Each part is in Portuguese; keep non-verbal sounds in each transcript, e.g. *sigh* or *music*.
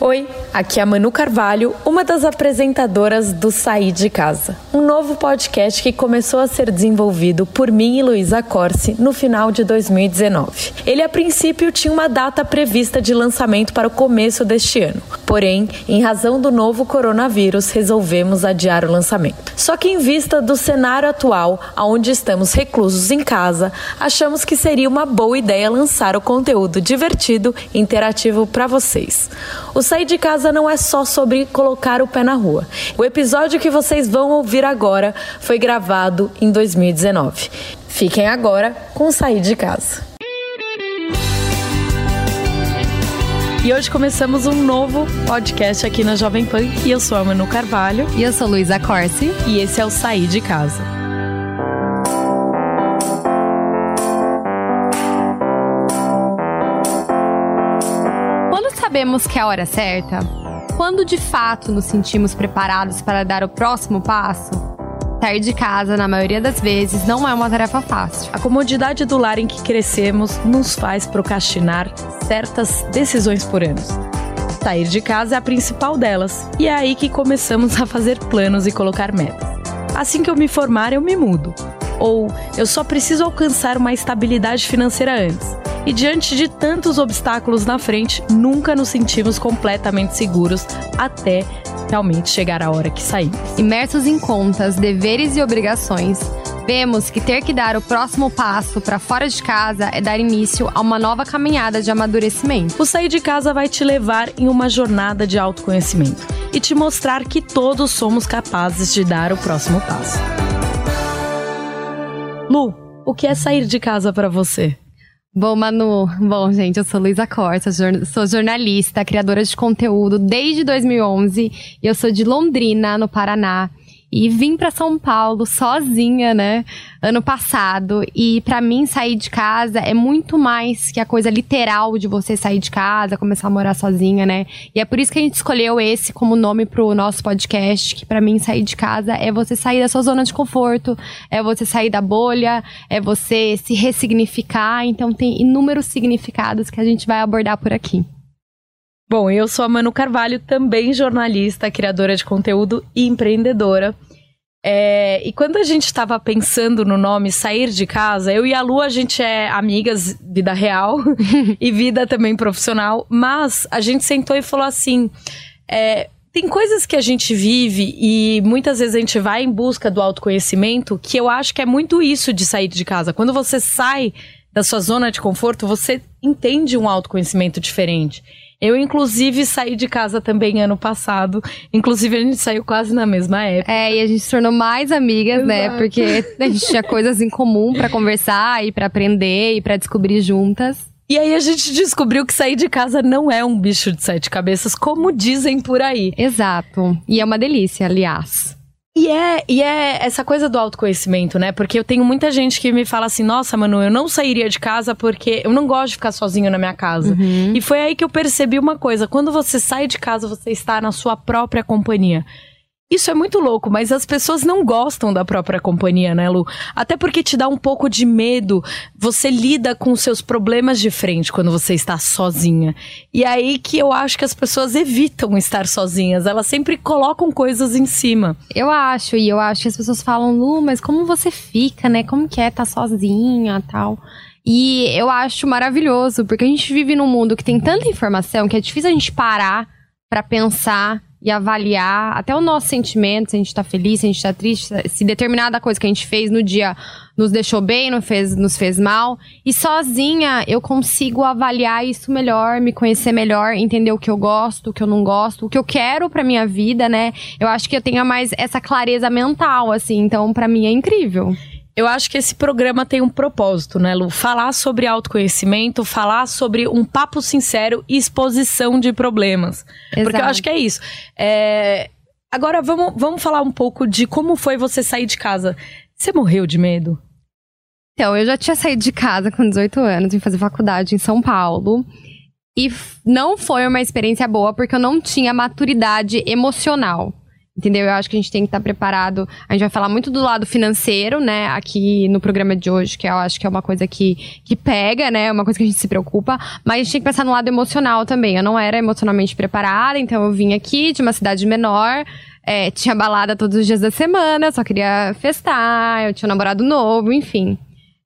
Oi, aqui é a Manu Carvalho, uma das apresentadoras do Sair de Casa, um novo podcast que começou a ser desenvolvido por mim e Luísa Corsi no final de 2019. Ele a princípio tinha uma data prevista de lançamento para o começo deste ano, porém, em razão do novo coronavírus, resolvemos adiar o lançamento. Só que em vista do cenário atual, onde estamos reclusos em casa, achamos que seria uma boa ideia lançar o conteúdo divertido e interativo para vocês. O sair de casa não é só sobre colocar o pé na rua. O episódio que vocês vão ouvir agora foi gravado em 2019. Fiquem agora com Sair de Casa. E hoje começamos um novo podcast aqui na Jovem Pan e eu sou a Manu Carvalho E eu sou Luísa Corsi. e esse é o Sair de Casa. Sabemos que é a hora certa? Quando de fato nos sentimos preparados para dar o próximo passo? Sair de casa, na maioria das vezes, não é uma tarefa fácil. A comodidade do lar em que crescemos nos faz procrastinar certas decisões por anos. Sair de casa é a principal delas, e é aí que começamos a fazer planos e colocar metas. Assim que eu me formar, eu me mudo. Ou eu só preciso alcançar uma estabilidade financeira antes. E diante de tantos obstáculos na frente, nunca nos sentimos completamente seguros até realmente chegar a hora que saímos. Imersos em contas, deveres e obrigações, vemos que ter que dar o próximo passo para fora de casa é dar início a uma nova caminhada de amadurecimento. O sair de casa vai te levar em uma jornada de autoconhecimento e te mostrar que todos somos capazes de dar o próximo passo. Lu, o que é sair de casa para você? Bom, Manu, bom, gente, eu sou Luísa Corsa, jor- sou jornalista, criadora de conteúdo desde 2011 e eu sou de Londrina, no Paraná. E vim pra São Paulo sozinha, né, ano passado. E pra mim sair de casa é muito mais que a coisa literal de você sair de casa, começar a morar sozinha, né? E é por isso que a gente escolheu esse como nome pro nosso podcast, que pra mim sair de casa é você sair da sua zona de conforto, é você sair da bolha, é você se ressignificar. Então tem inúmeros significados que a gente vai abordar por aqui. Bom, eu sou a Manu Carvalho, também jornalista, criadora de conteúdo e empreendedora. É, e quando a gente estava pensando no nome Sair de Casa, eu e a Lu, a gente é amigas, vida real *laughs* e vida também profissional, mas a gente sentou e falou assim: é, tem coisas que a gente vive e muitas vezes a gente vai em busca do autoconhecimento, que eu acho que é muito isso de sair de casa. Quando você sai da sua zona de conforto, você entende um autoconhecimento diferente. Eu, inclusive, saí de casa também ano passado. Inclusive, a gente saiu quase na mesma época. É, e a gente se tornou mais amigas, né? Exato. Porque a gente tinha coisas em comum pra conversar e pra aprender e pra descobrir juntas. E aí a gente descobriu que sair de casa não é um bicho de sete cabeças, como dizem por aí. Exato. E é uma delícia, aliás. E é, e é essa coisa do autoconhecimento, né? Porque eu tenho muita gente que me fala assim: nossa, Manu, eu não sairia de casa porque eu não gosto de ficar sozinho na minha casa. E foi aí que eu percebi uma coisa: quando você sai de casa, você está na sua própria companhia. Isso é muito louco, mas as pessoas não gostam da própria companhia, né, Lu? Até porque te dá um pouco de medo. Você lida com seus problemas de frente quando você está sozinha. E é aí que eu acho que as pessoas evitam estar sozinhas. Elas sempre colocam coisas em cima. Eu acho, e eu acho que as pessoas falam, Lu, mas como você fica, né? Como que é estar sozinha tal? E eu acho maravilhoso, porque a gente vive num mundo que tem tanta informação que é difícil a gente parar pra pensar e avaliar até o nosso sentimento, se a gente tá feliz, se a gente tá triste, se determinada coisa que a gente fez no dia nos deixou bem, não fez, nos fez mal. E sozinha eu consigo avaliar isso melhor, me conhecer melhor, entender o que eu gosto, o que eu não gosto, o que eu quero pra minha vida, né? Eu acho que eu tenho mais essa clareza mental, assim, então pra mim é incrível. Eu acho que esse programa tem um propósito, né, Lu? Falar sobre autoconhecimento, falar sobre um papo sincero e exposição de problemas. Exato. Porque eu acho que é isso. É... Agora, vamos, vamos falar um pouco de como foi você sair de casa. Você morreu de medo? Então, eu já tinha saído de casa com 18 anos, vim fazer faculdade em São Paulo. E não foi uma experiência boa porque eu não tinha maturidade emocional. Entendeu? Eu acho que a gente tem que estar preparado. A gente vai falar muito do lado financeiro, né? Aqui no programa de hoje, que eu acho que é uma coisa que, que pega, né? Uma coisa que a gente se preocupa. Mas a gente tem que pensar no lado emocional também. Eu não era emocionalmente preparada, então eu vim aqui de uma cidade menor. É, tinha balada todos os dias da semana, só queria festar, eu tinha um namorado novo, enfim.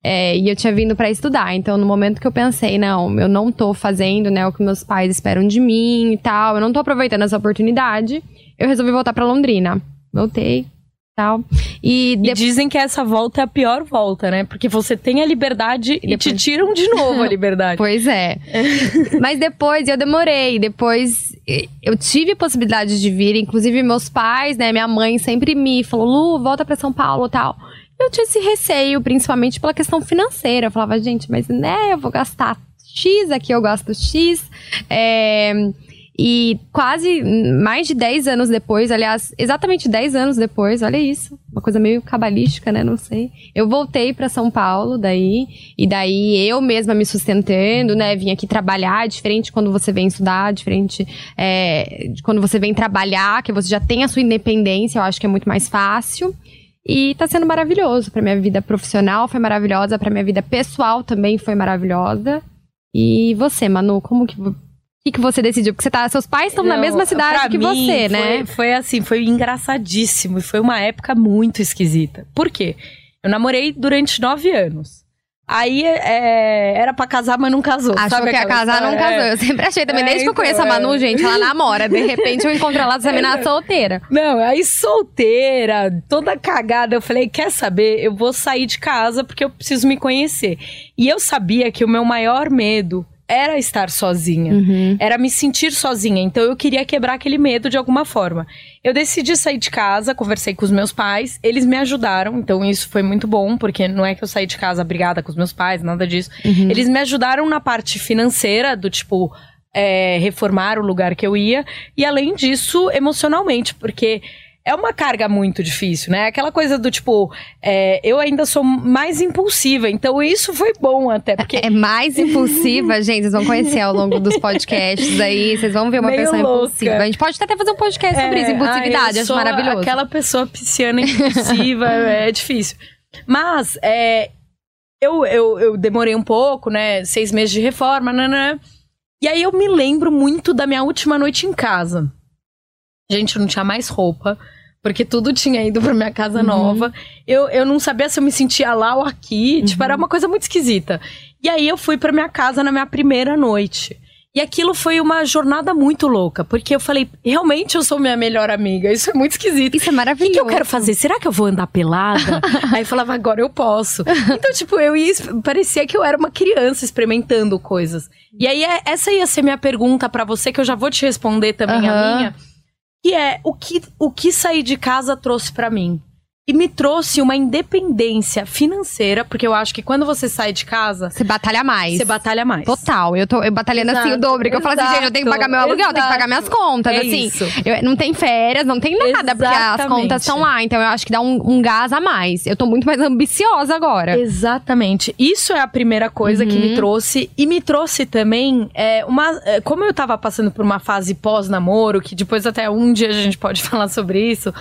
É, e eu tinha vindo para estudar. Então, no momento que eu pensei, não, eu não tô fazendo, né, o que meus pais esperam de mim e tal, eu não tô aproveitando essa oportunidade eu resolvi voltar para Londrina. Voltei, tal. E, e, dizem que essa volta é a pior volta, né? Porque você tem a liberdade e, depois... e te tiram de novo a *laughs* liberdade. pois é. *laughs* Mas depois eu demorei. Depois eu tive possibilidade de vir. Inclusive, meus pais, né? Minha mãe sempre me falou: Lu, volta para São Paulo tal. Eu tinha esse receio, principalmente pela questão financeira. Eu falava, gente, mas né, eu vou gastar X aqui, eu gasto X. É e quase mais de 10 anos depois, aliás, exatamente 10 anos depois, olha isso, uma coisa meio cabalística, né? Não sei. Eu voltei para São Paulo daí, e daí eu mesma me sustentando, né? Vim aqui trabalhar, diferente quando você vem estudar, diferente é, quando você vem trabalhar, que você já tem a sua independência, eu acho que é muito mais fácil. E tá sendo maravilhoso. Pra minha vida profissional foi maravilhosa, pra minha vida pessoal também foi maravilhosa. E você, Manu, como que que, que você decidiu? Porque você tá, seus pais estão na mesma cidade que mim, você, né? Foi, foi assim, foi engraçadíssimo. E foi uma época muito esquisita. Por quê? Eu namorei durante nove anos. Aí é, era pra casar, mas não casou. Achou que ia casar, não casou. Eu sempre achei também, é, desde então, que eu conheço a Manu, é. gente, ela namora. De repente eu encontro ela examinar solteira. *laughs* Não, aí solteira, toda cagada. Eu falei, quer saber? Eu vou sair de casa porque eu preciso me conhecer. E eu sabia que o meu maior medo era estar sozinha, uhum. era me sentir sozinha. Então eu queria quebrar aquele medo de alguma forma. Eu decidi sair de casa, conversei com os meus pais, eles me ajudaram, então isso foi muito bom, porque não é que eu saí de casa brigada com os meus pais, nada disso. Uhum. Eles me ajudaram na parte financeira, do tipo. É, reformar o lugar que eu ia, e além disso, emocionalmente, porque é uma carga muito difícil, né? Aquela coisa do tipo, é, eu ainda sou mais impulsiva, então isso foi bom até. Porque... É mais *laughs* impulsiva, gente, vocês vão conhecer ao longo dos podcasts aí, vocês vão ver uma Meio pessoa louca. impulsiva. A gente pode até fazer um podcast sobre é, isso, impulsividade, ai, acho maravilhoso. Aquela pessoa pisciana impulsiva, *laughs* é difícil. Mas, é, eu, eu, eu demorei um pouco, né? Seis meses de reforma, né, né? E aí eu me lembro muito da minha última noite em casa. Gente, eu não tinha mais roupa porque tudo tinha ido pra minha casa uhum. nova. Eu, eu não sabia se eu me sentia lá ou aqui. Uhum. Tipo, era uhum. uma coisa muito esquisita. E aí eu fui pra minha casa na minha primeira noite. E aquilo foi uma jornada muito louca, porque eu falei, realmente eu sou minha melhor amiga. Isso é muito esquisito. Isso é maravilhoso. O que, que eu quero fazer? Será que eu vou andar pelada? *laughs* Aí eu falava, agora eu posso. Então, tipo, eu ia. Parecia que eu era uma criança experimentando coisas. E aí, é, essa ia ser minha pergunta para você, que eu já vou te responder também uhum. a minha que é o que, o que sair de casa trouxe para mim. E me trouxe uma independência financeira, porque eu acho que quando você sai de casa. Você batalha mais. Você batalha mais. Total. Eu tô eu batalhando exato, assim o dobro. Que eu falo assim, gente, eu tenho que pagar meu aluguel, eu tenho que pagar minhas contas. É assim, isso. Eu, não tem férias, não tem nada, Exatamente. porque as contas estão lá. Então eu acho que dá um, um, gás a mais. Eu tô muito mais ambiciosa agora. Exatamente. Isso é a primeira coisa uhum. que me uhum. trouxe. E me trouxe também é, uma. É, como eu tava passando por uma fase pós-namoro, que depois até um dia a gente pode *laughs* falar sobre isso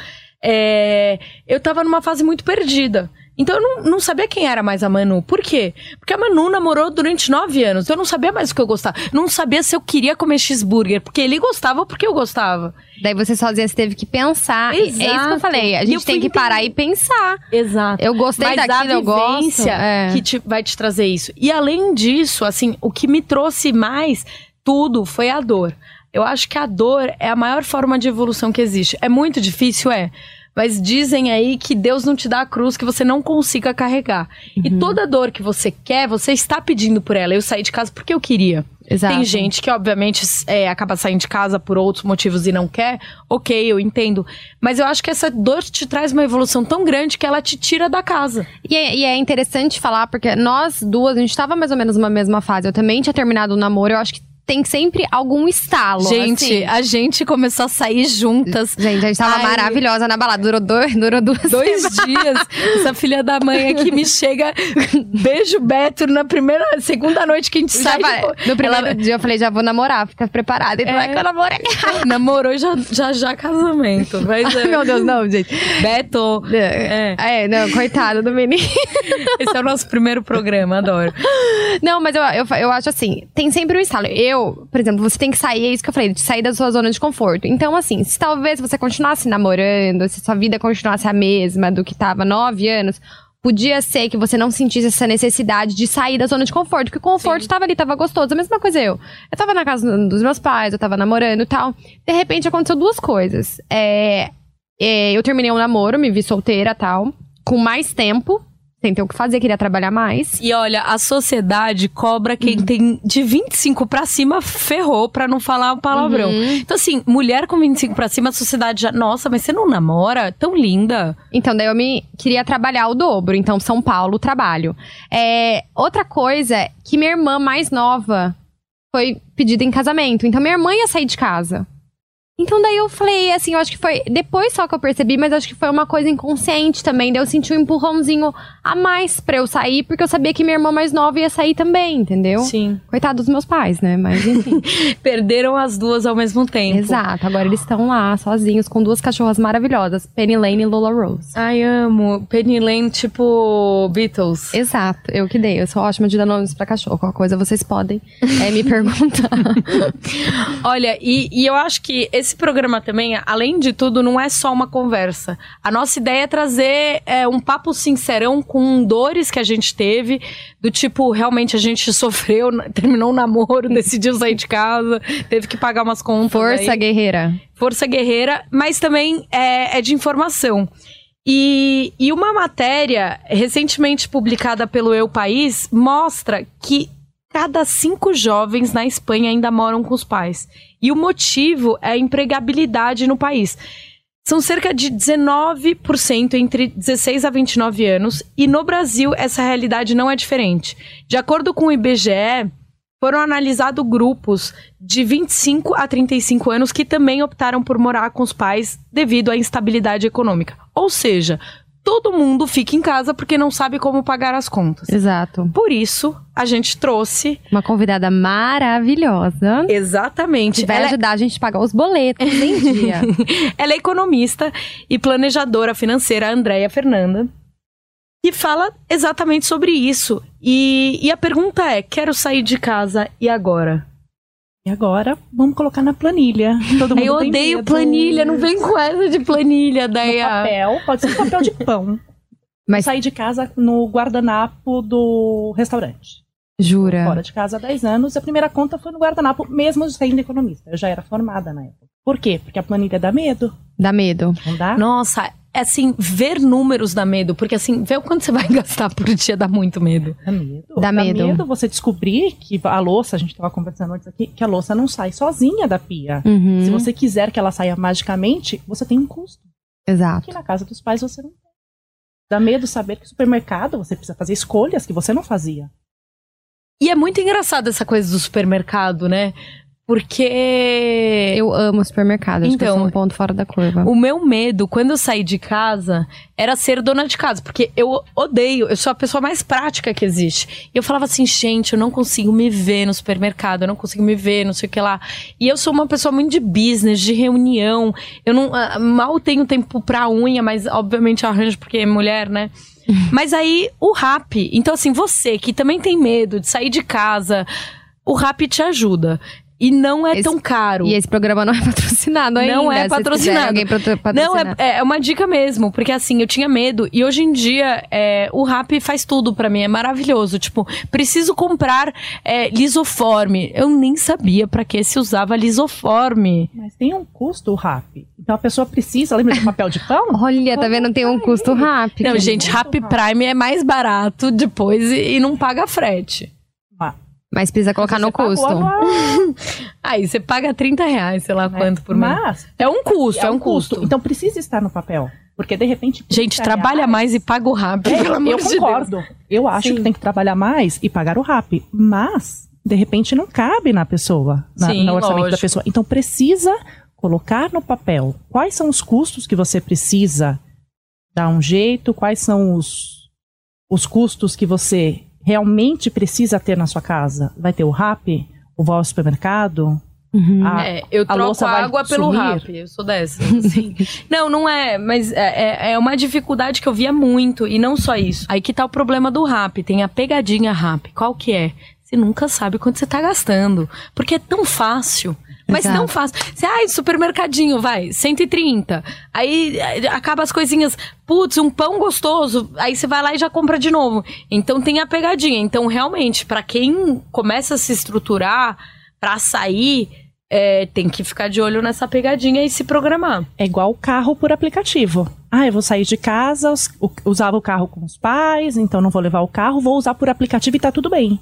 é, eu tava numa fase muito perdida. Então eu não, não, sabia quem era mais a Manu. Por quê? Porque a Manu namorou durante nove anos. Eu não sabia mais o que eu gostava. Não sabia se eu queria comer cheeseburger. Porque ele gostava ou porque eu gostava. Daí você sozinha você teve que pensar. Exato. É isso que eu falei. A gente tem que parar e pensar. Exato. Eu gostei Mas daquilo, eu gosto. É. que te, vai te trazer isso. E além disso, assim, o que me trouxe mais tudo foi a dor. Eu acho que a dor é a maior forma de evolução que existe. É muito difícil, é. Mas dizem aí que Deus não te dá a cruz que você não consiga carregar. Uhum. E toda dor que você quer, você está pedindo por ela. Eu saí de casa porque eu queria. Exato. Tem gente que, obviamente, é, acaba saindo de casa por outros motivos e não quer. Ok, eu entendo. Mas eu acho que essa dor te traz uma evolução tão grande que ela te tira da casa. E é, e é interessante falar, porque nós duas, a gente tava mais ou menos numa mesma fase. Eu também tinha terminado o namoro, eu acho que tem sempre algum estalo. Gente, assim. a gente começou a sair juntas. Gente, a gente tava Ai. maravilhosa na balada. Durou, dois, durou duas Dois dias, essa filha da mãe aqui me chega, beijo Beto na primeira, segunda noite que a gente Já sai. vai- tipo, no primeiro ela- dia eu falei, já vou namorar, fica preparada. E tu É. vai que eu namoro. *laughs* namorou e já, já já casamento. Mas, é, Meu Deus, não, gente. Beto, É. é, não, coitado do menino. esse é o nosso primeiro programa, adoro. Não, mas eu, eu, eu acho assim, tem sempre um estalo. Eu, por exemplo, você tem que sair, é isso que eu falei, de sair da sua zona de conforto. Então, assim, se talvez você continuasse namorando, se sua vida continuasse a mesma do que tava nove anos, podia ser que você não sentisse essa necessidade de sair da zona de conforto, porque o conforto tava ali, tava gostoso. A mesma coisa eu. Eu tava na casa dos meus pais, eu tava namorando e tal. De repente aconteceu duas coisas. É, é, eu terminei um namoro, me vi solteira e tal, com mais tempo, sem ter o que fazer, queria trabalhar mais. E olha, a sociedade cobra quem tem de 25 pra cima, ferrou pra não falar o palavrão. Então, assim, mulher com 25 pra cima, a sociedade já. Nossa, mas você não namora? Tão linda. Então, daí eu me queria trabalhar o dobro. Então, São Paulo, trabalho. É, outra coisa é que minha irmã mais nova foi pedida em casamento. Então, minha irmã ia sair de casa. Então, daí eu falei, assim, eu acho que foi. Depois só que eu percebi, mas acho que foi uma coisa inconsciente também. Daí eu senti um empurrãozinho a mais pra eu sair, porque eu sabia que minha irmã mais nova ia sair também, entendeu? Sim. Coitado dos meus pais, né? Mas enfim. *laughs* Perderam as duas ao mesmo tempo. Exato. Agora eles estão lá, sozinhos, com duas cachorras maravilhosas, Penny Lane e Lola Rose. Ai, amo. Penny Lane, tipo Beatles. Exato, eu que dei. Eu sou ótima de dar nomes pra cachorro. Qualquer coisa vocês podem é, me *laughs* perguntar. Olha, e, e eu acho que esse programa também, além de tudo, não é só uma conversa. A nossa ideia é trazer é, um papo sincerão com dores que a gente teve, do tipo, realmente a gente *laughs* sofreu, terminou um namoro, decidiu sair de casa, teve que pagar umas contas. Força aí. guerreira. Força Guerreira, mas também é, é de informação. E, e uma matéria recentemente publicada pelo Eu País mostra que cada cinco jovens na Espanha ainda moram com os pais. E o motivo é a empregabilidade no país. São cerca de 19% entre 16 a 29 anos, e no Brasil essa realidade não é diferente. De acordo com o IBGE, foram analisados grupos de 25 a 35 anos que também optaram por morar com os pais devido à instabilidade econômica. Ou seja, todo mundo fica em casa porque não sabe como pagar as contas. Exato. Por isso, a gente trouxe Uma convidada maravilhosa. exatamente. Que vai Ela é- ajudar a gente a pagar os boletos em dia. *laughs* Ela é economista e planejadora financeira, Andréia Fernanda, que fala exatamente sobre isso. E, e a pergunta é: quero sair de casa e agora? E agora, vamos colocar na planilha. Todo mundo eu odeio planilha, não vem com essa de planilha, daí papel, pode ser papel de pão. Mas Sair de casa no guardanapo do restaurante. Jura. Fora de casa há 10 anos, e a primeira conta foi no guardanapo, mesmo sendo economista. Eu já era formada na época. Por quê? Porque a planilha dá medo. Dá medo. Não dá? Nossa, é assim, ver números dá medo, porque assim, ver o quanto você vai *laughs* gastar por dia dá muito medo. Dá medo. Dá medo. você descobrir que a louça, a gente estava conversando antes aqui, que a louça não sai sozinha da pia. Uhum. Se você quiser que ela saia magicamente, você tem um custo. Exato. Que na casa dos pais você não tem. Dá medo saber que no supermercado você precisa fazer escolhas que você não fazia. E é muito engraçado essa coisa do supermercado, né? Porque Eu amo supermercado. Acho que eu Então, sou um ponto fora da curva. O meu medo, quando eu saí de casa, era ser dona de casa. Porque eu odeio, eu sou a pessoa mais prática que existe. E eu falava assim, gente, eu não consigo me ver no supermercado, eu não consigo me ver, não sei o que lá. E eu sou uma pessoa muito de business, de reunião. Eu não ah, mal tenho tempo pra unha, mas obviamente arranjo porque é mulher, né? *laughs* Mas aí o rap, então assim, você que também tem medo de sair de casa, o rap te ajuda. E não é Esse- tão caro. E esse programa não é patrocinado ainda. Não é patrocinado. Alguém patro- Não, patrocinar. é, é uma dica mesmo, porque assim, eu tinha medo e hoje em dia é, o rap faz tudo pra mim, é maravilhoso. Tipo, preciso comprar é, lisoforme. Eu nem sabia pra que se usava lisoforme. Mas tem um custo o RAP. Então a pessoa precisa, lembra do papel de pão? *laughs* Olha, tá vendo? Tem um custo rápido. Não, gente, Rap Prime é mais barato depois e, e não paga frete. Mas precisa colocar no custo. *laughs* Aí você paga 30 reais, sei lá né? quanto por mês. Mas É um custo, é, um custo. Então precisa estar no papel. Porque de repente. Gente, 30 trabalha reais- mais e paga o rápido, É, pelo amor eu de Deus. concordo. Eu acho Sim. que tem que trabalhar mais e pagar o RAP. Mas, de repente, não cabe na pessoa, na, Sim, no orçamento da lógico. pessoa. Então, precisa colocar no papel quais são os custos que você precisa dar um jeito, quais são os, os custos que você realmente precisa ter na sua casa. Vai ter o RAP? O voo ao supermercado? Uhum. A- É, eu a troco louça vai água pelo rap, eu sou dessa. *laughs* assim. não, não é, mas é, é- é uma dificuldade que eu via muito, e não só isso. Aí que tá o problema do rap, tem a pegadinha rap. Qual que é? Você nunca sabe quanto você tá gastando, porque é tão fácil. Mas Exato. tão fácil. Você, ai, supermercadinho, vai, 130. Aí eh, acaba as coisinhas, putz, um pão gostoso. Aí você vai lá e já compra de novo. Então tem a pegadinha. Então, realmente, pra quem começa a se estruturar pra sair, é, tem que ficar de olho nessa pegadinha e se programar. É igual o carro por aplicativo. Ah, eu vou sair de casa, usava o carro com os pais, então não vou levar o carro, vou usar por aplicativo e tá tudo bem.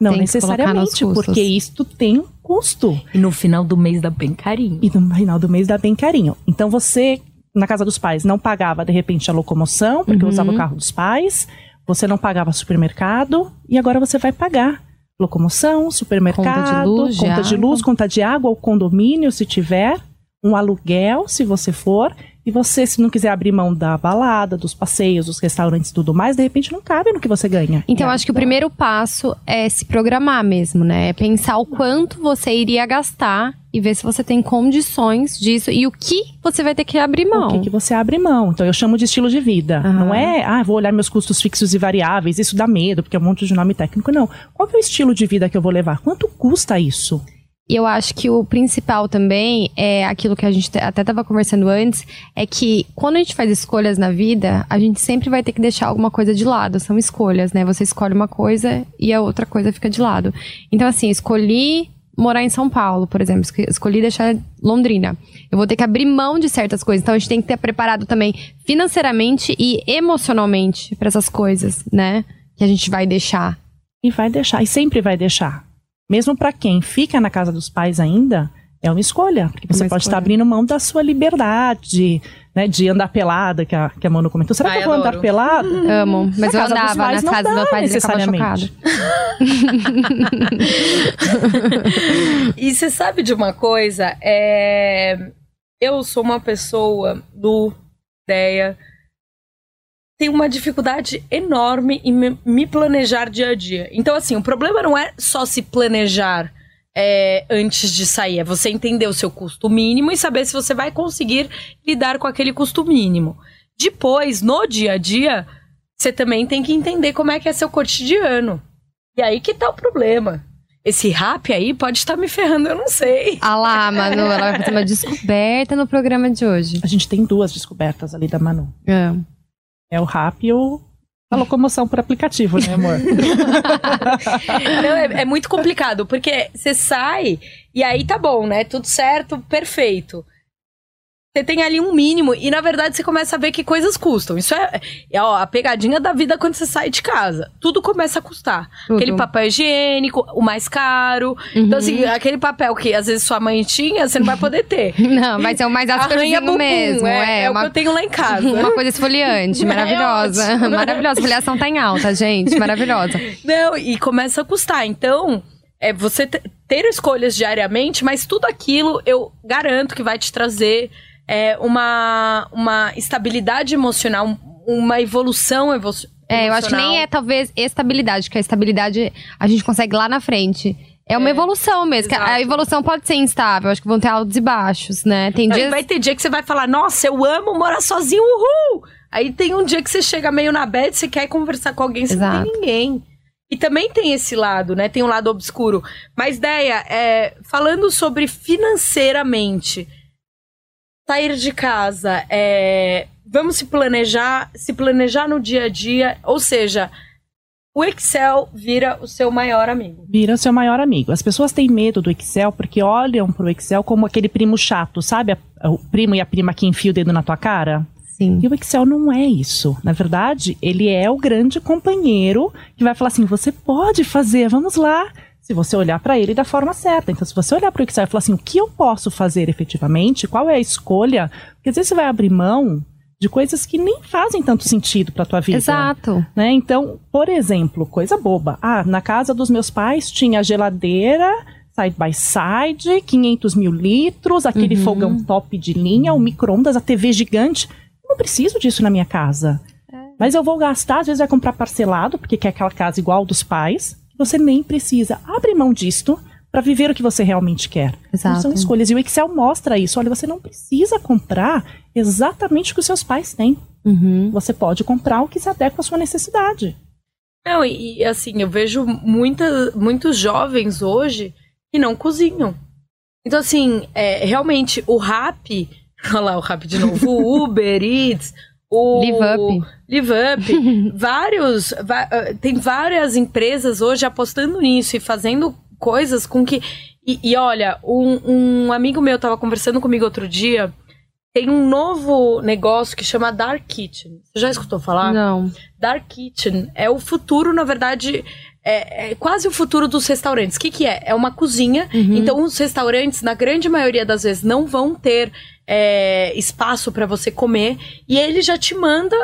Não Tem necessariamente, porque isto tem um custo. E no final do mês dá bem carinho. E no final do mês dá bem carinho. Então você, na casa dos pais, não pagava de repente a locomoção, porque Uhum. usava o carro dos pais, você não pagava supermercado, e agora você vai pagar. Locomoção, supermercado, Conta de luz, conta de água. luz, conta de água, o condomínio, se tiver, um aluguel, se você for, e você, se não quiser abrir mão da balada, dos passeios, dos restaurantes e tudo mais, de repente não cabe no que você ganha. Então, eu acho que o primeiro passo é se programar mesmo, né? É pensar o quanto você iria gastar e ver se você tem condições disso e o que você vai ter que abrir mão. O que, que você abre mão? Então eu chamo de estilo de vida. Aham. Não é, ah, vou olhar meus custos fixos e variáveis, isso dá medo, porque é um monte de nome técnico. Não. Qual que é o estilo de vida que eu vou levar? Quanto custa isso? E eu acho que o principal também é aquilo que a gente até estava conversando antes, é que quando a gente faz escolhas na vida, a gente sempre vai ter que deixar alguma coisa de lado. São escolhas, né? Você escolhe uma coisa e a outra coisa fica de lado. Então, assim, escolhi morar em São Paulo, por exemplo, esco- escolhi deixar Londrina. Eu vou ter que abrir mão de certas coisas. Então, a gente tem que ter preparado também financeiramente e emocionalmente para essas coisas, né? Que a gente vai deixar. E vai deixar, e sempre vai deixar. Mesmo para quem fica na casa dos pais ainda, é uma escolha. Porque É você uma pode estar escolha. abrindo mão da sua liberdade, né? De andar pelada, que a, que a Manu comentou. Será Ai, que eu vou adoro. andar pelada? *laughs* Amo. Mas eu casa dos andava pais nas não casas dos meus pais e necessariamente. *laughs* E você sabe de uma coisa? É... Eu sou uma pessoa do ideia. Tenho uma dificuldade enorme em me- planejar dia a dia. Então, assim, o problema não é só se planejar é, antes de sair. É você entender o seu custo mínimo e saber se você vai conseguir lidar com aquele custo mínimo. Depois, no dia a dia, você também tem que entender como é que é seu cotidiano. E aí que tá o problema. Esse rap aí pode estar me ferrando, eu não sei. Ah lá, Manu, ela vai fazer uma descoberta no programa de hoje. A gente tem duas descobertas ali da Manu. É. É o rap e o, a locomoção por aplicativo, né, amor? *laughs* Não, é, é muito complicado, porque você sai e aí tá bom, né? Tudo certo, perfeito. Você tem ali um mínimo e, na verdade, você começa a ver que coisas custam. Isso é, é ó, a pegadinha da vida quando você sai de casa. Tudo começa a custar. Tudo. Aquele papel higiênico, o mais caro. Uhum. Então, assim, aquele papel que às vezes sua mãe tinha, você não vai poder ter. *laughs* Não, vai ser o mais asperzinho mesmo. é, É, é o que uma, eu tenho lá em casa. *laughs* uma coisa esfoliante, maravilhosa. *laughs* É maravilhosa. A foliação tá em alta, gente. Maravilhosa. Não, e começa a custar. Então, é você te- ter escolhas diariamente, mas tudo aquilo eu garanto que vai te trazer é, uma, uma estabilidade emocional, um- uma evolução evo É, eu acho que nem emocional. é talvez estabilidade, que a estabilidade a gente consegue lá na frente. É uma É, evolução mesmo. a- evolução pode ser instável, acho que vão ter altos e baixos, né? Tem dias. vai ter dia que você vai falar, nossa, eu amo morar sozinho, uhul! Aí tem um dia que você chega meio na bed, você quer conversar com alguém, você não Exato. tem ninguém. E também tem esse lado, né? Tem um lado obscuro. Mas, Deia, é, falando sobre financeiramente, sair de casa, é, vamos se planejar, se planejar no dia a dia, ou seja, o Excel vira o seu maior amigo. Vira seu maior amigo. As pessoas têm medo do Excel porque olham pro Excel como aquele primo chato, sabe? O primo e a prima que enfia o dedo na tua cara. Sim. E o Excel não é isso. Na verdade, ele é o grande companheiro que vai falar assim: você pode fazer, vamos lá. Se você olhar para ele da forma certa. Então, se você olhar para o Excel e falar assim, o que eu posso fazer efetivamente, qual é a escolha, porque às vezes você vai abrir mão de coisas que nem fazem tanto sentido para tua vida. Exato. Né? Então, por exemplo, coisa boba. Ah, na casa dos meus pais tinha geladeira side by side, 500 mil litros, aquele Uhum. fogão top de linha, o micro-ondas, a TV gigante. Eu não preciso disso na minha casa. É. Mas eu vou gastar, às vezes vai comprar parcelado, porque quer aquela casa igual dos pais. Você nem precisa. Abre mão disto para viver o que você realmente quer. Então, Exato. são escolhas. E o Excel mostra isso. Olha, você não precisa comprar exatamente o que os seus pais têm. Uhum. Você pode comprar o que se adequa à sua necessidade. Não, e, e, assim, eu vejo muita, muitos jovens hoje que não cozinham. Então, assim, é, realmente, o rap, *laughs* olha lá o rap de novo, o Uber Eats, o Live Up. Live Up, *laughs* vários, ah, tem várias empresas hoje apostando nisso e fazendo coisas com que. E, e olha, um, um amigo meu tava conversando comigo outro dia. Tem um novo negócio que chama Dark Kitchen. Você já escutou falar? Não. Dark Kitchen é o futuro, na verdade, é, é quase o futuro dos restaurantes. O que, que é? É uma cozinha. Então, os restaurantes, na grande maioria das vezes, não vão ter é, espaço para você comer. E ele já te manda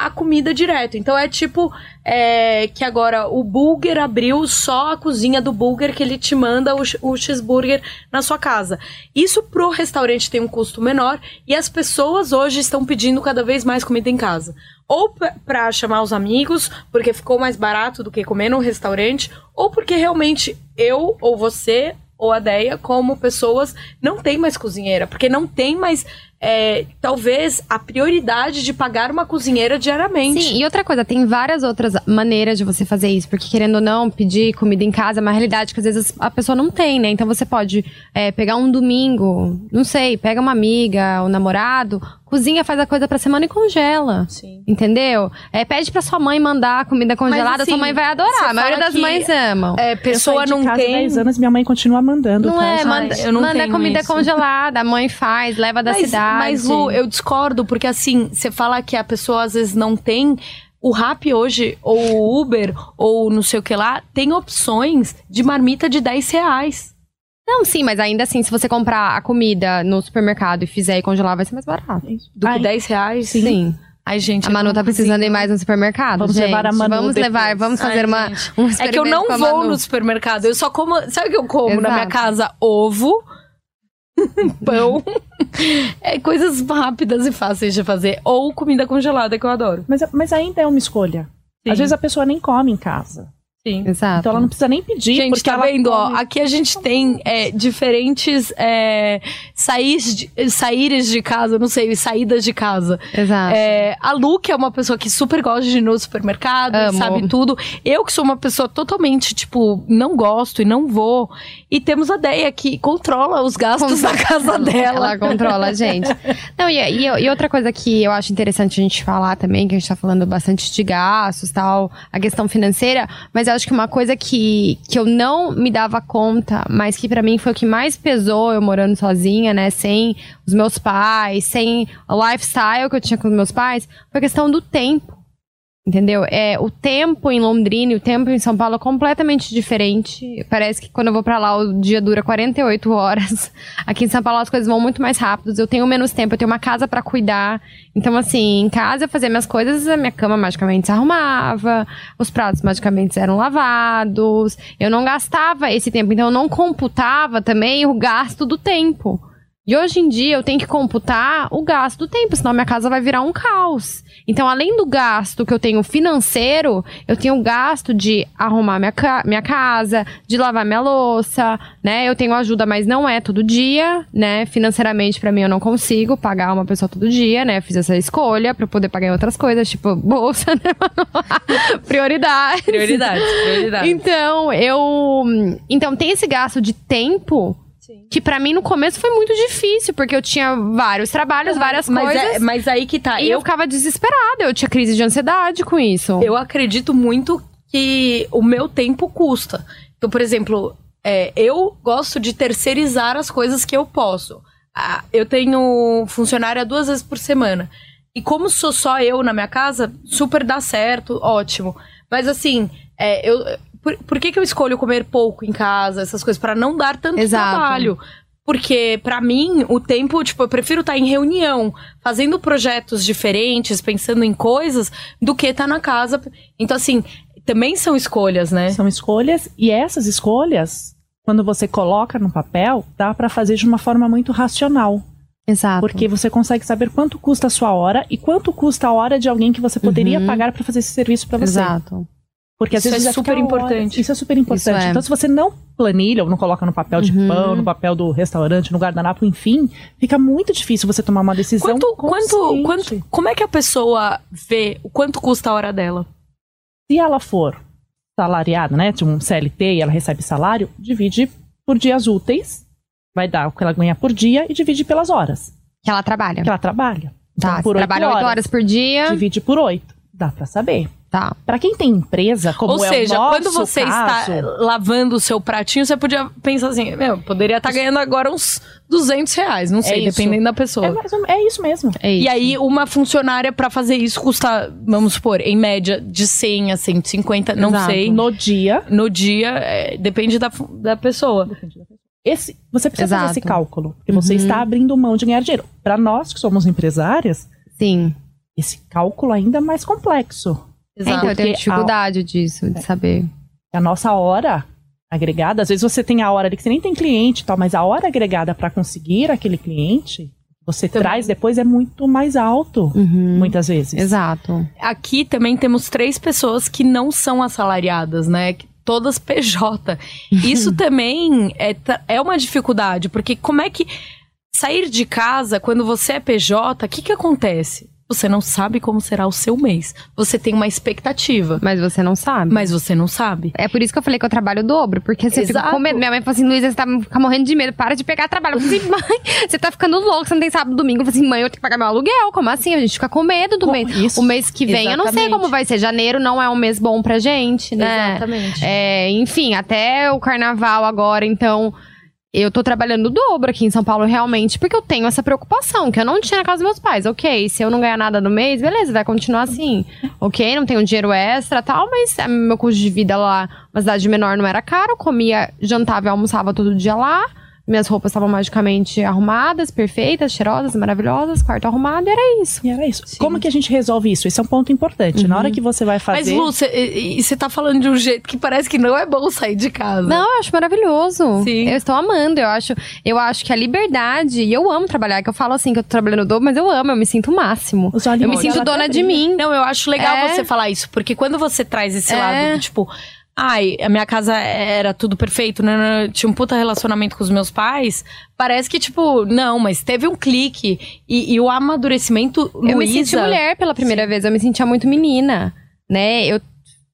a comida direto. Então, é tipo é, que agora o Burger abriu só a cozinha do Burger que ele te manda o, o cheeseburger na sua casa. Isso pro restaurante tem um custo menor e as pessoas hoje estão pedindo cada vez mais comida em casa. Ou p- pra chamar os amigos, porque ficou mais barato do que comer num restaurante, ou porque realmente eu ou você ou a Deia, como pessoas, não tem mais cozinheira, porque não tem mais é, talvez a prioridade de pagar uma cozinheira diariamente. Sim, e outra coisa, tem várias outras maneiras de você fazer isso, porque querendo ou não, pedir comida em casa é uma realidade que às vezes a pessoa não tem, né? Então você pode é, pegar um domingo, não sei, pega uma amiga, o namorado, cozinha, faz a coisa pra semana e congela. Sim. Entendeu? É, pede pra sua mãe mandar comida congelada, assim, sua mãe vai adorar. A maioria das mães amam. É, eu pessoa não casa há tem. 10 anos, minha mãe continua mandando. Não tá? é, Gente, manda, eu não manda tenho comida isso. congelada, a mãe faz, leva da mas, cidade. Mas, Lu, eu discordo, porque assim, você fala que a pessoa às vezes não tem. O Rap hoje, ou o Uber, ou não sei o que lá, tem opções de marmita de 10 reais. Não, sim, mas ainda assim, se você comprar a comida no supermercado e fizer e congelar, vai ser mais barato. Do Ai, que 10 reais? Sim. Ai, gente. A Manu tá precisando ir mais no supermercado. Vamos gente. levar a Manu Vamos depois. levar, vamos fazer Ai, uma, um É que eu não vou no supermercado. Eu só como. Sabe o que eu como na minha Exato. casa? Ovo, *laughs* pão. é coisas rápidas e fáceis de fazer. Ou comida congelada, que eu adoro. Mas, mas ainda é uma escolha. Sim. Às vezes a pessoa nem come em casa. Sim. Exato. Então ela não precisa nem pedir. Gente, porque tá ela vendo? Ó, come. aqui a gente tem é, diferentes é, de, saíres de casa, não sei, saídas de casa. Exato. É, a Lu, que é uma pessoa que super gosta de ir no supermercado, Amo. sabe tudo. Eu, que sou uma pessoa totalmente, tipo, não gosto e não vou. E temos a Deia que controla os gastos da casa dela. Ela controla a gente. Não, e, e- e outra coisa que eu acho interessante a gente falar também, que a gente tá falando bastante de gastos tal, a questão financeira, mas acho que uma coisa que, que eu não me dava conta, mas que pra mim foi o que mais pesou eu morando sozinha, né, sem os meus pais, sem o lifestyle que eu tinha com os meus pais, foi a questão do tempo. Entendeu? É, o tempo em Londrina e o tempo em São Paulo é completamente diferente. Parece que quando eu vou pra lá o dia dura 48 horas. *laughs* Aqui em São Paulo as coisas vão muito mais rápidas. Eu tenho menos tempo, eu tenho uma casa pra cuidar. Então, assim, em casa eu fazia minhas coisas, a minha cama magicamente se arrumava, os pratos magicamente eram lavados. Eu não gastava esse tempo, então eu não computava também o gasto do tempo. E hoje em dia eu tenho que computar o gasto do tempo, senão minha casa vai virar um caos. Então, além do gasto que eu tenho financeiro, eu tenho o gasto de arrumar minha, ca- minha casa, de lavar minha louça, né? Eu tenho ajuda, mas não é todo dia, né? Financeiramente, pra mim, eu não consigo pagar uma pessoa todo dia, né? Fiz essa escolha pra eu poder pagar em outras coisas, tipo bolsa, *laughs* né? Prioridade. Prioridades, prioridades. Então, eu. Então, tem esse gasto de tempo que pra mim no começo foi muito difícil, porque eu tinha vários trabalhos, várias mas, coisas. é- mas aí que tá. E eu eu ficava desesperada, eu tinha crise de ansiedade com isso. Eu acredito muito que o meu tempo custa. Então, por exemplo, é, eu gosto de terceirizar as coisas que eu posso. Ah, eu tenho funcionária duas vezes por semana. E como sou só eu na minha casa, super dá certo, ótimo. Mas assim, é, eu, por, por que, que eu escolho comer pouco em casa, essas coisas, Pra não dar tanto Exato. trabalho. Porque, pra mim, o tempo, tipo, eu prefiro estar em reunião, fazendo projetos diferentes, pensando em coisas, do que estar na casa. Então, assim, também são escolhas, né? São escolhas e essas escolhas, quando você coloca no papel, dá pra fazer de uma forma muito racional, Exato. porque você consegue saber quanto custa a sua hora e quanto custa a hora de alguém que você poderia Uhum. pagar pra fazer esse serviço pra você. Exato. Porque às Isso vezes é super importante. horas. Isso é super importante. É. Então, se você não planilha ou não coloca no papel de Uhum. pão, no papel do restaurante, no guardanapo, enfim, fica muito difícil você tomar uma decisão. Quanto, quanto, quanto, como é que a pessoa vê o quanto custa a hora dela? Se ela for salariada, né, de um CLT e ela recebe salário, divide por dias úteis, vai dar o que ela ganha por dia e divide pelas horas Que ela trabalha. que ela trabalha. Então, Tá, você por oito trabalha 8 horas por dia. divide por oito. Dá pra saber. Tá. Pra quem tem empresa, como Ou é seja, o nosso quando você caso, está lavando o seu pratinho, você podia pensar assim, meu, poderia estar ganhando agora uns 200 reais, não sei, isso. dependendo da pessoa. é, é isso mesmo. É isso. E aí, uma funcionária pra fazer isso custa, vamos supor, em média, de 100 a 150, não Exato. sei. No dia, No dia, é, depende da, fu- da pessoa. esse, você precisa fazer Exato. esse cálculo, porque você Uhum. está abrindo mão de ganhar dinheiro. Pra nós que somos empresárias, Sim. esse cálculo ainda é mais complexo. É, então, eu tenho dificuldade disso, de saber. A nossa hora agregada, às vezes você tem a hora ali que você nem tem cliente e tal, mas a hora agregada para conseguir aquele cliente, você Também. traz depois é muito mais alto, Uhum. muitas vezes. Exato. Aqui também temos três pessoas que não são assalariadas, né? Que- Todas *laughs* PJ. Isso também é, é uma dificuldade, porque como é que. Sair de casa, quando você é PJ, o que, que acontece? Você não sabe como será o seu mês. Você tem uma expectativa, Mas você não sabe. mas você não sabe. É por isso que eu falei que eu trabalho o dobro, porque você fica Exato. com medo. Minha mãe falou assim, Luísa, você tá fica morrendo de medo, para de pegar trabalho. Eu falei assim, *laughs* mãe, você tá ficando louco, você não tem sábado, domingo. Eu falei assim, mãe, eu tenho que pagar meu aluguel, como assim? A gente fica com medo do Com- mês. isso. O mês que vem, eu não sei Exatamente. como vai ser. Janeiro não é um mês bom pra gente, né? Exatamente. É, enfim, até o carnaval agora, então. Eu tô trabalhando o dobro aqui em São Paulo, realmente, porque eu tenho essa preocupação, que eu não tinha na casa dos meus pais. Ok, se eu não ganhar nada no mês, beleza, vai continuar assim. *laughs* Ok, não tenho dinheiro extra e tal, mas é, meu custo de vida lá, uma cidade menor, não era caro. Comia, jantava e almoçava todo dia lá. Minhas roupas estavam magicamente arrumadas, perfeitas, cheirosas, maravilhosas, quarto arrumado, e era isso. E era isso. Como que a gente resolve isso? Esse é um ponto importante. Na Uhum. hora que você vai Mas, fazer. Lu, você tá falando de um jeito que parece que não é bom sair de casa. Não, eu acho maravilhoso. Sim. Eu estou amando. Eu acho, eu acho que a liberdade, e eu amo trabalhar, que eu falo assim que eu tô trabalhando dobro, mas eu amo, eu me sinto o máximo. Eu me sinto dona de mim. Não, eu acho legal É. você falar isso, porque quando você traz esse É. lado do tipo, ai, a minha casa era tudo perfeito, né? Tinha um puta relacionamento com os meus pais. Parece que, tipo, não, mas teve um clique. E, e o amadurecimento, Eu me senti mulher pela primeira vez, eu me sentia muito menina, né? Eu,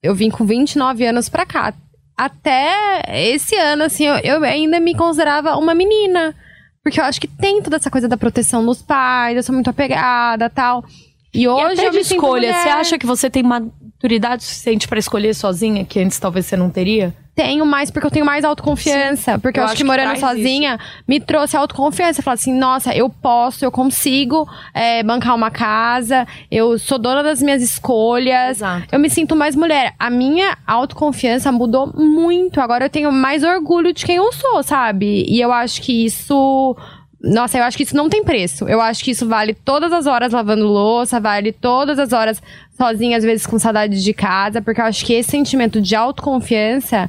eu vim com 29 anos pra cá. Até esse ano, assim, eu, eu ainda me considerava uma menina. Porque eu acho que tem toda essa coisa da proteção dos pais, eu sou muito apegada tal. E E hoje até eu de escolha, você acha que você tem maturidade suficiente pra escolher sozinha, que antes talvez você não teria? Tenho mais porque eu tenho mais autoconfiança. Porque eu, acho que que morando sozinha me trouxe autoconfiança. Falar assim, nossa, eu posso, eu consigo é, bancar uma casa, eu sou dona das minhas escolhas. Exato. Eu me sinto mais mulher. A minha autoconfiança mudou muito. Agora eu tenho mais orgulho de quem eu sou, sabe? E eu acho que isso. Nossa, eu acho que isso não tem preço. Eu acho que isso vale todas as horas lavando louça, vale todas as horas sozinha, às vezes com saudade de casa, porque eu acho que esse sentimento de autoconfiança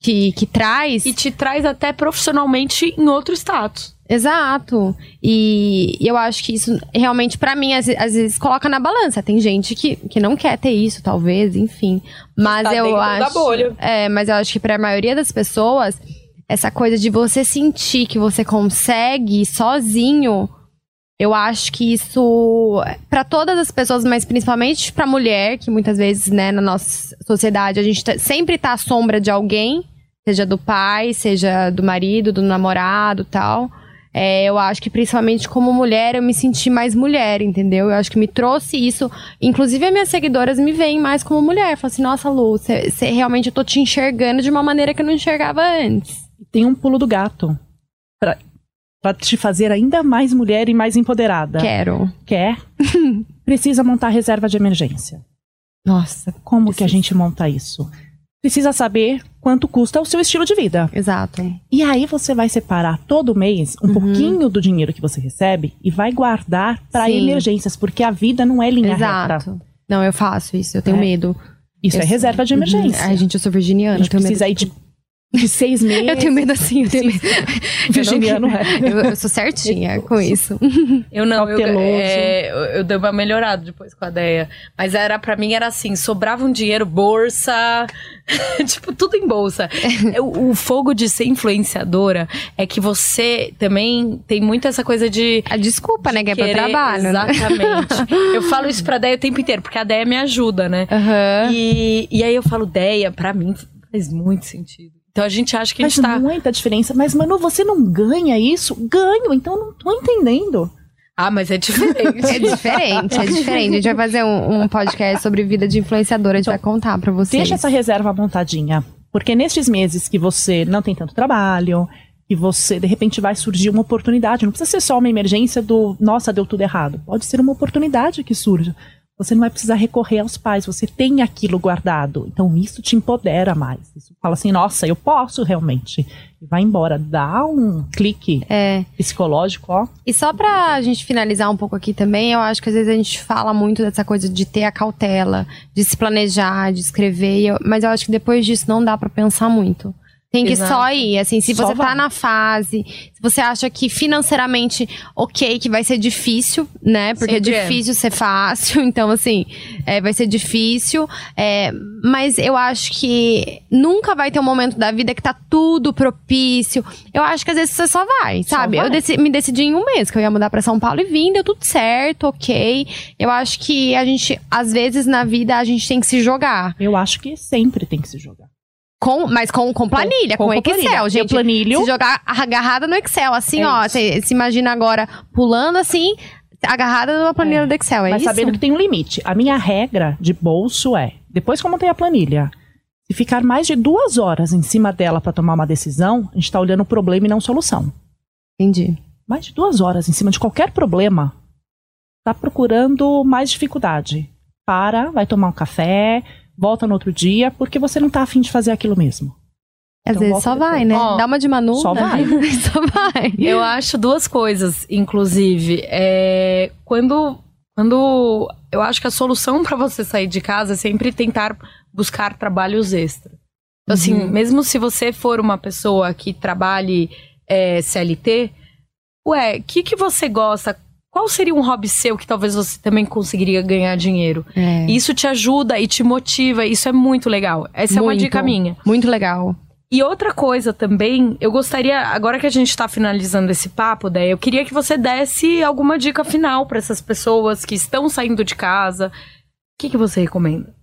que, que traz. E te traz até profissionalmente em outro status. Exato. E eu acho que isso realmente, pra mim, às, às vezes coloca na balança. Tem gente que, que não quer ter isso, talvez, enfim. Mas Tá eu dentro da acho. bolha. É, mas eu acho que pra maioria das pessoas, essa coisa de você sentir que você consegue sozinho. Eu acho que isso, pra todas as pessoas, mas principalmente pra mulher, que muitas vezes, né, na nossa sociedade, a gente tá- sempre tá à sombra de alguém, seja do pai, seja do marido, do namorado tal. É, eu acho que principalmente como mulher, eu me senti mais mulher, entendeu? Eu acho que me trouxe isso. Inclusive, as minhas seguidoras me veem mais como mulher. Falam assim, nossa, Lu, você realmente eu tô te enxergando de uma maneira que eu não enxergava antes. Tem um pulo do gato. Pra, pra te fazer ainda mais mulher e mais empoderada. Quero. Quer? *laughs* Precisa montar reserva de emergência. Nossa. Como que a Precisa. gente monta isso? precisa saber quanto custa o seu estilo de vida. Exato. E aí você vai separar todo mês um Uhum. pouquinho do dinheiro que você recebe e vai guardar para emergências, porque a vida não é linha reta. Exato. Não, eu faço isso, eu tenho É. medo. Isso Eu é sou- reserva de emergência. Ai, gente, eu sou virginiana. a gente eu tenho precisa medo de, de seis meses. *laughs* Eu tenho medo assim, eu tenho medo. Virginiano eu, é. eu, eu sou certinha com isso. *laughs* Eu não, eu, é, eu, eu dei uma melhorada depois com a ideia. Mas era para mim era assim, sobrava um dinheiro, bolsa, *laughs* tipo, tudo em bolsa. o, o fogo de ser influenciadora é que você também tem muito essa coisa de A desculpa, né, que é pra querer- trabalho. né? Exatamente. eu falo isso pra Deia o tempo inteiro, porque a Deia me ajuda, né? Aham. E, e aí eu falo, Deia, pra mim faz muito sentido. Então a gente acha que a Faz gente tá. muita diferença. Mas, Manu, você não ganha isso? Ganho, então não tô entendendo. Ah, mas é diferente. É diferente, é diferente. A gente vai fazer um, um podcast sobre vida de influenciadora, a gente vai contar pra vocês. Deixa essa reserva montadinha. Porque nestes meses que você não tem tanto trabalho, que você, de repente, vai surgir uma oportunidade. Não precisa ser só uma emergência do, nossa, deu tudo errado. Pode ser uma oportunidade que surja. Você não vai precisar recorrer aos pais, você tem aquilo guardado. Então isso te empodera mais. Isso fala assim, nossa, eu posso realmente. E vai embora. Dá um clique É. psicológico, ó. E só pra gente finalizar um pouco aqui também, eu acho que às vezes a gente fala muito dessa coisa de ter a cautela, de se planejar, de escrever, mas eu acho que depois disso não dá pra pensar muito. Tem que Exato. só ir, assim, se Só você tá vai. na fase, se você acha que financeiramente, ok, que vai ser difícil, né? Porque Sempre é é. difícil ser fácil, *laughs* então assim, é, vai ser difícil. é, mas eu acho que nunca vai ter um momento da vida que tá tudo propício. Eu acho que às vezes você só vai, Só sabe? vai. Eu deci- me decidi em um mês que eu ia mudar pra São Paulo e vim, deu tudo certo, ok. Eu acho que a gente, às vezes na vida, a gente tem que se jogar. Eu acho que sempre tem que se jogar. Com, mas com, com planilha, com, com Excel, planilha. Eu gente. planilho. Se jogar agarrada no Excel, assim, É ó. Você se imagina agora pulando assim, agarrada numa planilha do Excel, é Mas isso? sabendo que tem um limite. A minha regra de bolso é, depois que eu montei a planilha, se ficar mais de duas horas em cima dela para tomar uma decisão, a gente está olhando o problema e não solução. Entendi. Mais de duas horas em cima de qualquer problema, tá procurando mais dificuldade. Para, vai tomar um café, volta no outro dia, porque você não tá afim de fazer aquilo mesmo. Às Então, vezes só vai, depois. né? Ó, Dá uma de Manu. só né? vai. *laughs* só vai. Eu acho duas coisas, inclusive. É, quando, quando eu acho que a solução pra você sair de casa é sempre tentar buscar trabalhos extra. Então, assim, Uhum. mesmo se você for uma pessoa que trabalhe é, CLT, ué, o que, que você gosta? Qual seria um hobby seu que talvez você também conseguiria ganhar dinheiro? É. Isso te ajuda e te motiva, isso é muito legal. Essa é uma Muito. dica minha. Muito legal. E outra coisa também, eu gostaria, agora que a gente tá finalizando esse papo, daí eu queria que você desse alguma dica final para essas pessoas que estão saindo de casa. O que, que você recomenda?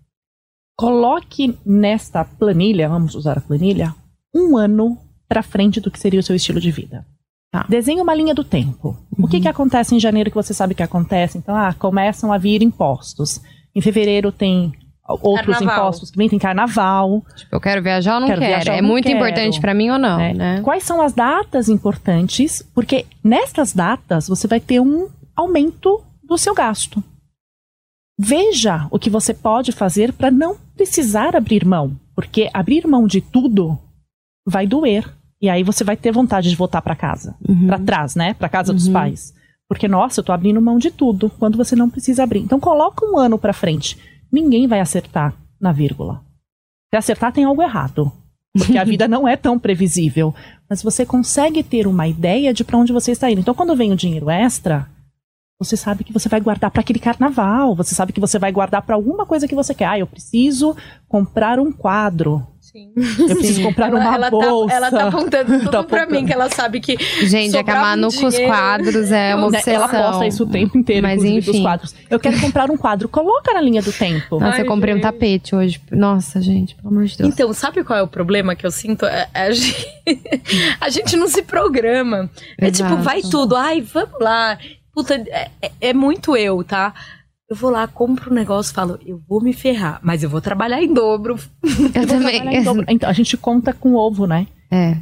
Coloque nesta planilha, vamos usar a planilha, um ano para frente do que seria o seu estilo de vida. Tá. Desenhe uma linha do tempo. O que, que acontece em janeiro que você sabe que acontece? Então, ah, começam a vir impostos. Em fevereiro tem outros Carnaval. impostos que vem, tem carnaval. Tipo, eu quero viajar ou não Quero quero? viajar é não muito quero. importante pra mim ou não, É. né? Quais são as datas importantes? Porque nestas datas você vai ter um aumento do seu gasto. Veja o que você pode fazer para não precisar abrir mão, porque abrir mão de tudo vai doer. E aí você vai ter vontade de voltar para casa, Uhum. para trás, né? Para casa dos Uhum. pais. Porque nossa, eu tô abrindo mão de tudo quando você não precisa abrir. Então coloca um ano para frente. Ninguém vai acertar na vírgula. Se acertar tem algo errado. Porque a *laughs* vida não é tão previsível. Mas você consegue ter uma ideia de para onde você está indo. Então, quando vem o dinheiro extra, você sabe que você vai guardar para aquele carnaval. Você sabe que você vai guardar para alguma coisa que você quer. Ah, eu preciso comprar um quadro. Sim. Eu preciso comprar uma ela, bolsa. Tá, ela tá apontando *laughs* tudo Tá pra apontando. mim, que ela sabe que. Gente, é que a um Manu com os quadros é uma Né, obsessão. Ela posta isso o tempo inteiro, Mas inclusive, dos enfim. quadros. Eu quero comprar um quadro. Coloca na linha do tempo. Nossa, eu Ai, comprei um gente. tapete hoje. Nossa, gente, pelo amor de Deus. Então, sabe qual é o problema que eu sinto? É- é a, gente, *laughs* a gente não se programa. É tipo, Exato. vai tudo. Ai, vamos lá. Puta, é, é- é muito eu, tá? Eu vou lá, compro um negócio falo, eu vou me ferrar, mas eu vou trabalhar em dobro. eu também. *laughs* Trabalhar em dobro. Então, a gente conta com ovo, né? É,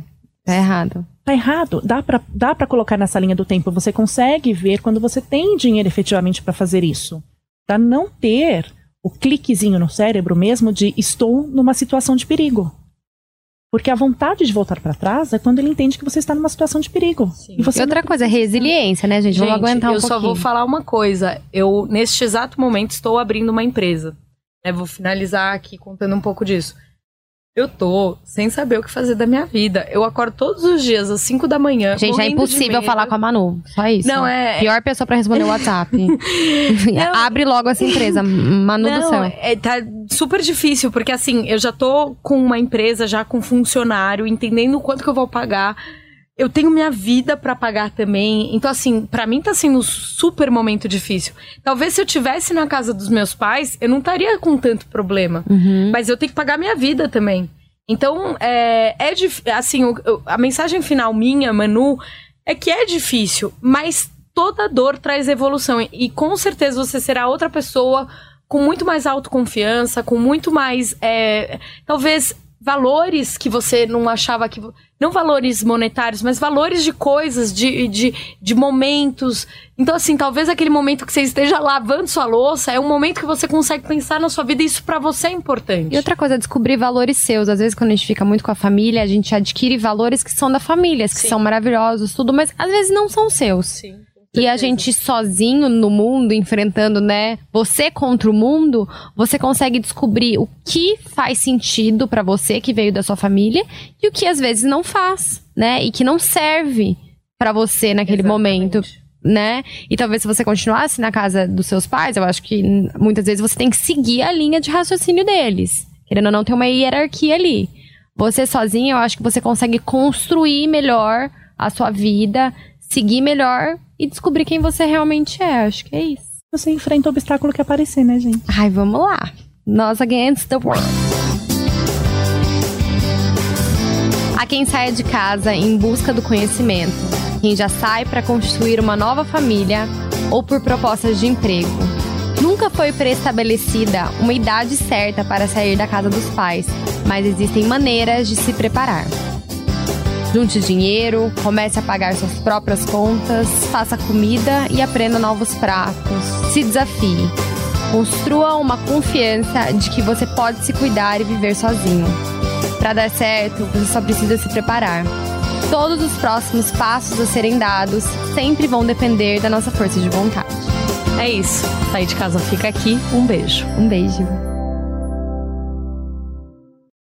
tá errado. Tá errado. Dá pra, dá pra colocar nessa linha do tempo. Você consegue ver quando você tem dinheiro efetivamente pra fazer isso. Pra não ter o cliquezinho no cérebro mesmo de estou numa situação de perigo. Porque a vontade de voltar para trás é quando ele entende que você está numa situação de perigo. E, e outra não... coisa, resiliência, né, gente? gente Vamos aguentar um eu pouquinho. só vou falar uma coisa. Eu, neste exato momento, estou abrindo uma empresa. É, vou finalizar aqui contando um pouco disso. Eu tô sem saber o que fazer da minha vida. Eu acordo todos os dias às 5 da manhã. Gente, é impossível falar com a Manu. Só isso. Não, é. Pior pessoa pra responder o WhatsApp. *laughs* Abre logo essa empresa, Manu não, do céu. É, tá super difícil, porque assim, eu já tô com uma empresa, já com funcionário, entendendo o quanto que eu vou pagar eu tenho minha vida para pagar também. Então, assim, para mim tá sendo um super momento difícil. Talvez se eu tivesse na casa dos meus pais, eu não estaria com tanto problema. Uhum. Mas eu tenho que pagar minha vida também. Então, é, é assim, a mensagem final minha, Manu, é que é difícil, mas toda dor traz evolução. E com certeza você será outra pessoa com muito mais autoconfiança, com muito mais. É, talvez valores que você não achava que. Não valores monetários, mas valores de coisas, de, de, de momentos. Então, assim, talvez aquele momento que você esteja lavando sua louça é um momento que você consegue pensar na sua vida e isso para você é importante. E outra coisa, descobrir valores seus. Às vezes, quando a gente fica muito com a família, a gente adquire valores que são da família, que Sim. são maravilhosos, tudo, mas às vezes não são seus. Sim. E a gente sozinho no mundo, enfrentando, né, você contra o mundo, você consegue descobrir o que faz sentido para você que veio da sua família e o que às vezes não faz, né? E que não serve para você naquele Exatamente. momento, né? E talvez se você continuasse na casa dos seus pais, eu acho que muitas vezes você tem que seguir a linha de raciocínio deles. Querendo ou não, tem uma hierarquia ali. Você sozinho, eu acho que você consegue construir melhor a sua vida, seguir melhor e descobrir quem você realmente é. Acho que é isso. Você enfrenta o obstáculo que aparecer, né, gente? Ai, vamos lá. Nós against the world. Há quem saia de casa em busca do conhecimento, quem já sai para construir uma nova família ou por propostas de emprego. Nunca foi pré-estabelecida uma idade certa para sair da casa dos pais, mas existem maneiras de se preparar. Junte dinheiro, comece a pagar suas próprias contas, faça comida e aprenda novos pratos. Se desafie. Construa uma confiança de que você pode se cuidar e viver sozinho. Para dar certo, você só precisa se preparar. Todos os próximos passos a serem dados sempre vão depender da nossa força de vontade. É isso. Sair de casa fica aqui. Um beijo. Um beijo.